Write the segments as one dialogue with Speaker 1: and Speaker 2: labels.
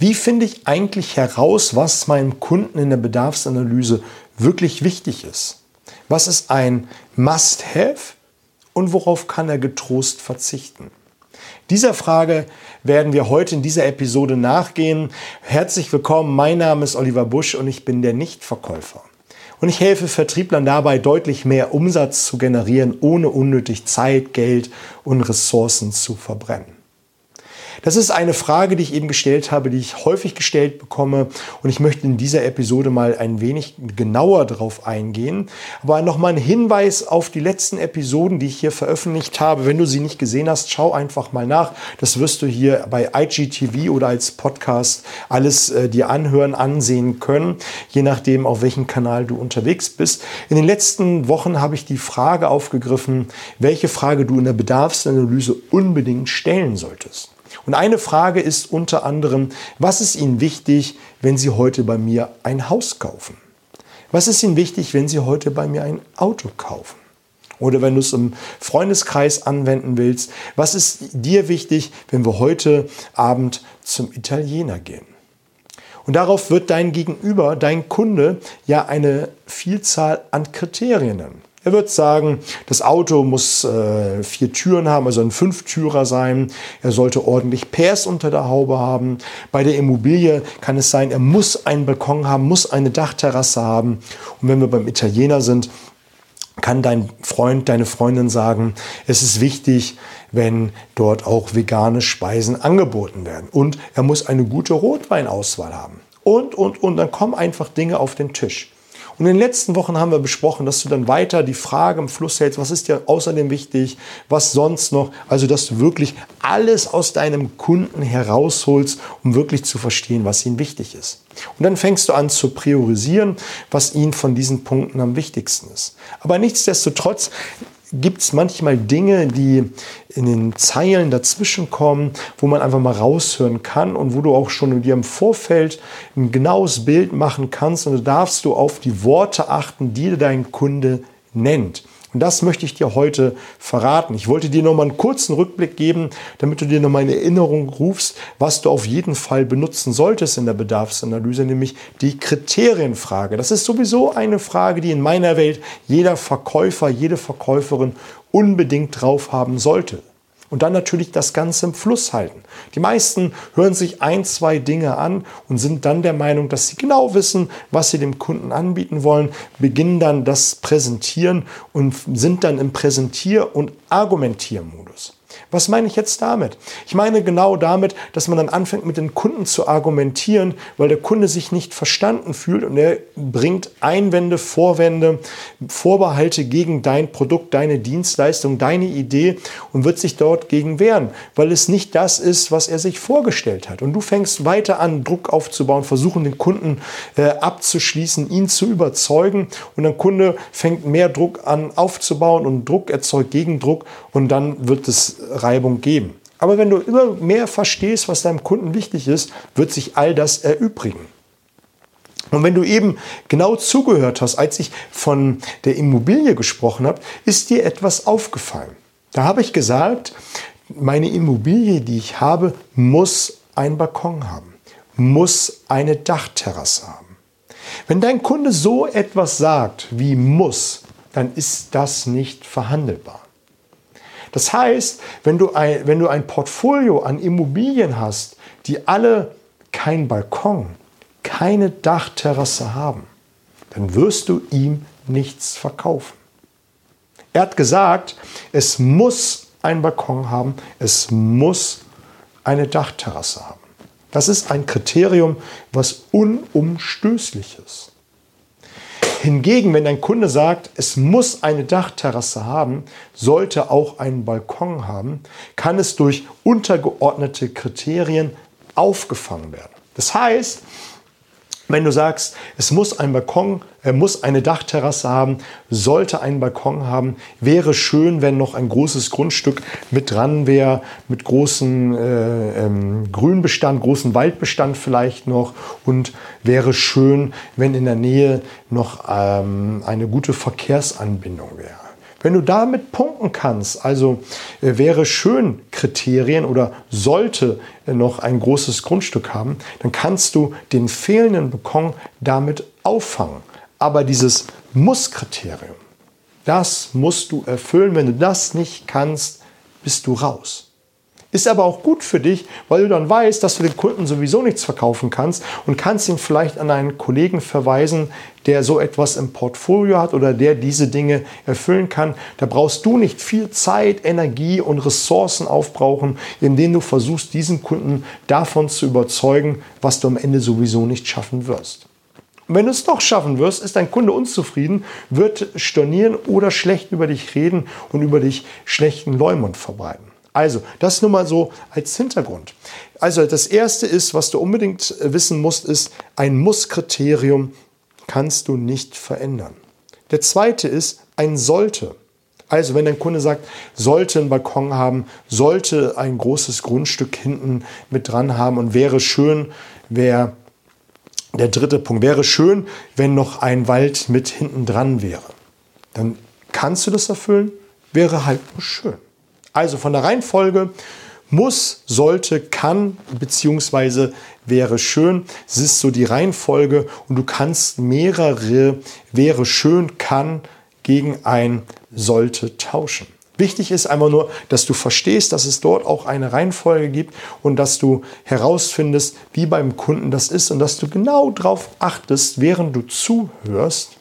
Speaker 1: Wie finde ich eigentlich heraus, was meinem Kunden in der Bedarfsanalyse wirklich wichtig ist? Was ist ein Must-Have und worauf kann er getrost verzichten? Dieser Frage werden wir heute in dieser Episode nachgehen. Herzlich willkommen, mein Name ist Oliver Busch und ich bin der Nichtverkäufer. Und ich helfe Vertrieblern dabei, deutlich mehr Umsatz zu generieren, ohne unnötig Zeit, Geld und Ressourcen zu verbrennen. Das ist eine Frage, die ich eben gestellt habe, die ich häufig gestellt bekomme. Und ich möchte in dieser Episode mal ein wenig genauer darauf eingehen. Aber nochmal ein Hinweis auf die letzten Episoden, die ich hier veröffentlicht habe. Wenn du sie nicht gesehen hast, schau einfach mal nach. Das wirst du hier bei IGTV oder als Podcast alles äh, dir anhören, ansehen können, je nachdem, auf welchem Kanal du unterwegs bist. In den letzten Wochen habe ich die Frage aufgegriffen, welche Frage du in der Bedarfsanalyse unbedingt stellen solltest. Und eine Frage ist unter anderem, was ist Ihnen wichtig, wenn Sie heute bei mir ein Haus kaufen? Was ist Ihnen wichtig, wenn Sie heute bei mir ein Auto kaufen? Oder wenn du es im Freundeskreis anwenden willst, was ist dir wichtig, wenn wir heute Abend zum Italiener gehen? Und darauf wird dein Gegenüber, dein Kunde, ja eine Vielzahl an Kriterien nennen. Er wird sagen, das Auto muss äh, vier Türen haben, also ein Fünftürer sein. Er sollte ordentlich PS unter der Haube haben. Bei der Immobilie kann es sein, er muss einen Balkon haben, muss eine Dachterrasse haben. Und wenn wir beim Italiener sind, kann dein Freund, deine Freundin sagen, es ist wichtig, wenn dort auch vegane Speisen angeboten werden. Und er muss eine gute Rotweinauswahl haben. Und, und, und, dann kommen einfach Dinge auf den Tisch. Und in den letzten Wochen haben wir besprochen, dass du dann weiter die Frage im Fluss hältst, was ist dir außerdem wichtig, was sonst noch. Also, dass du wirklich alles aus deinem Kunden herausholst, um wirklich zu verstehen, was ihm wichtig ist. Und dann fängst du an zu priorisieren, was ihm von diesen Punkten am wichtigsten ist. Aber nichtsdestotrotz gibt es manchmal Dinge, die in den Zeilen dazwischen kommen, wo man einfach mal raushören kann und wo du auch schon dir im Vorfeld ein genaues Bild machen kannst und da darfst du auf die Worte achten, die dein Kunde nennt. Und das möchte ich dir heute verraten. Ich wollte dir noch mal einen kurzen Rückblick geben, damit du dir noch mal in Erinnerung rufst, was du auf jeden Fall benutzen solltest in der Bedarfsanalyse, nämlich die Kriterienfrage. Das ist sowieso eine Frage, die in meiner Welt jeder Verkäufer, jede Verkäuferin unbedingt drauf haben sollte. Und dann natürlich das Ganze im Fluss halten. Die meisten hören sich ein, zwei Dinge an und sind dann der Meinung, dass sie genau wissen, was sie dem Kunden anbieten wollen, beginnen dann das Präsentieren und sind dann im Präsentier- und Argumentiermodus. Was meine ich jetzt damit? Ich meine genau damit, dass man dann anfängt mit den Kunden zu argumentieren, weil der Kunde sich nicht verstanden fühlt und er bringt Einwände, Vorwände, Vorbehalte gegen dein Produkt, deine Dienstleistung, deine Idee und wird sich dort gegen wehren, weil es nicht das ist, was er sich vorgestellt hat. Und du fängst weiter an, Druck aufzubauen, versuchen den Kunden äh, abzuschließen, ihn zu überzeugen und der Kunde fängt mehr Druck an aufzubauen und Druck erzeugt Gegendruck und dann wird es Reibung geben. Aber wenn du immer mehr verstehst, was deinem Kunden wichtig ist, wird sich all das erübrigen. Und wenn du eben genau zugehört hast, als ich von der Immobilie gesprochen habe, ist dir etwas aufgefallen. Da habe ich gesagt, meine Immobilie, die ich habe, muss einen Balkon haben, muss eine Dachterrasse haben. Wenn dein Kunde so etwas sagt wie muss, dann ist das nicht verhandelbar. Das heißt, wenn du ein, wenn du ein Portfolio an Immobilien hast, die alle kein Balkon, keine Dachterrasse haben, dann wirst du ihm nichts verkaufen. Er hat gesagt, es muss ein Balkon haben, es muss eine Dachterrasse haben. Das ist ein Kriterium, was unumstößlich ist. Hingegen, wenn ein Kunde sagt, es muss eine Dachterrasse haben, sollte auch einen Balkon haben, kann es durch untergeordnete Kriterien aufgefangen werden. Das heißt, wenn du sagst, es muss ein Balkon, er muss eine Dachterrasse haben, sollte einen Balkon haben, wäre schön, wenn noch ein großes Grundstück mit dran wäre, mit großem äh, ähm, Grünbestand, großen Waldbestand vielleicht noch und wäre schön, wenn in der Nähe noch ähm, eine gute Verkehrsanbindung wäre. Wenn du damit punkten kannst, also äh, wäre schön Kriterien oder sollte äh, noch ein großes Grundstück haben, dann kannst du den fehlenden Balkon damit auffangen. Aber dieses Muss-Kriterium, das musst du erfüllen. Wenn du das nicht kannst, bist du raus. Ist aber auch gut für dich, weil du dann weißt, dass du den Kunden sowieso nichts verkaufen kannst und kannst ihn vielleicht an einen Kollegen verweisen, der so etwas im Portfolio hat oder der diese Dinge erfüllen kann. Da brauchst du nicht viel Zeit, Energie und Ressourcen aufbrauchen, indem du versuchst, diesen Kunden davon zu überzeugen, was du am Ende sowieso nicht schaffen wirst. Wenn du es doch schaffen wirst, ist dein Kunde unzufrieden, wird stornieren oder schlecht über dich reden und über dich schlechten Leumund verbreiten. Also, das nur mal so als Hintergrund. Also, das erste ist, was du unbedingt äh, wissen musst, ist, ein Muss-Kriterium kannst du nicht verändern. Der zweite ist ein Sollte. Also, wenn dein Kunde sagt, sollte einen Balkon haben, sollte ein großes Grundstück hinten mit dran haben und wäre schön, wäre der dritte Punkt, wäre schön, wenn noch ein Wald mit hinten dran wäre. Dann kannst du das erfüllen, wäre halt nur schön. Also von der Reihenfolge muss, sollte, kann beziehungsweise wäre schön. Es ist so die Reihenfolge und du kannst mehrere wäre schön, kann gegen ein sollte tauschen. Wichtig ist einfach nur, dass du verstehst, dass es dort auch eine Reihenfolge gibt und dass du herausfindest, wie beim Kunden das ist und dass du genau darauf achtest, während du zuhörst,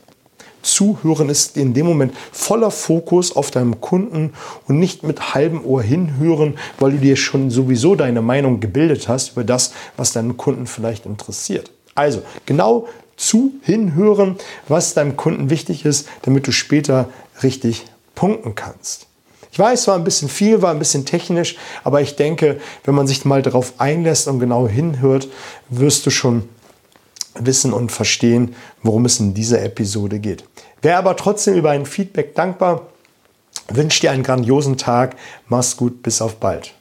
Speaker 1: Zuhören ist in dem Moment voller Fokus auf deinem Kunden und nicht mit halbem Ohr hinhören, weil du dir schon sowieso deine Meinung gebildet hast über das, was deinen Kunden vielleicht interessiert. Also genau zu hinhören, was deinem Kunden wichtig ist, damit du später richtig punkten kannst. Ich weiß, war ein bisschen viel, war ein bisschen technisch, aber ich denke, wenn man sich mal darauf einlässt und genau hinhört, wirst du schon wissen und verstehen, worum es in dieser Episode geht. Wäre aber trotzdem über ein Feedback dankbar. Wünsche dir einen grandiosen Tag. Mach's gut, bis auf bald.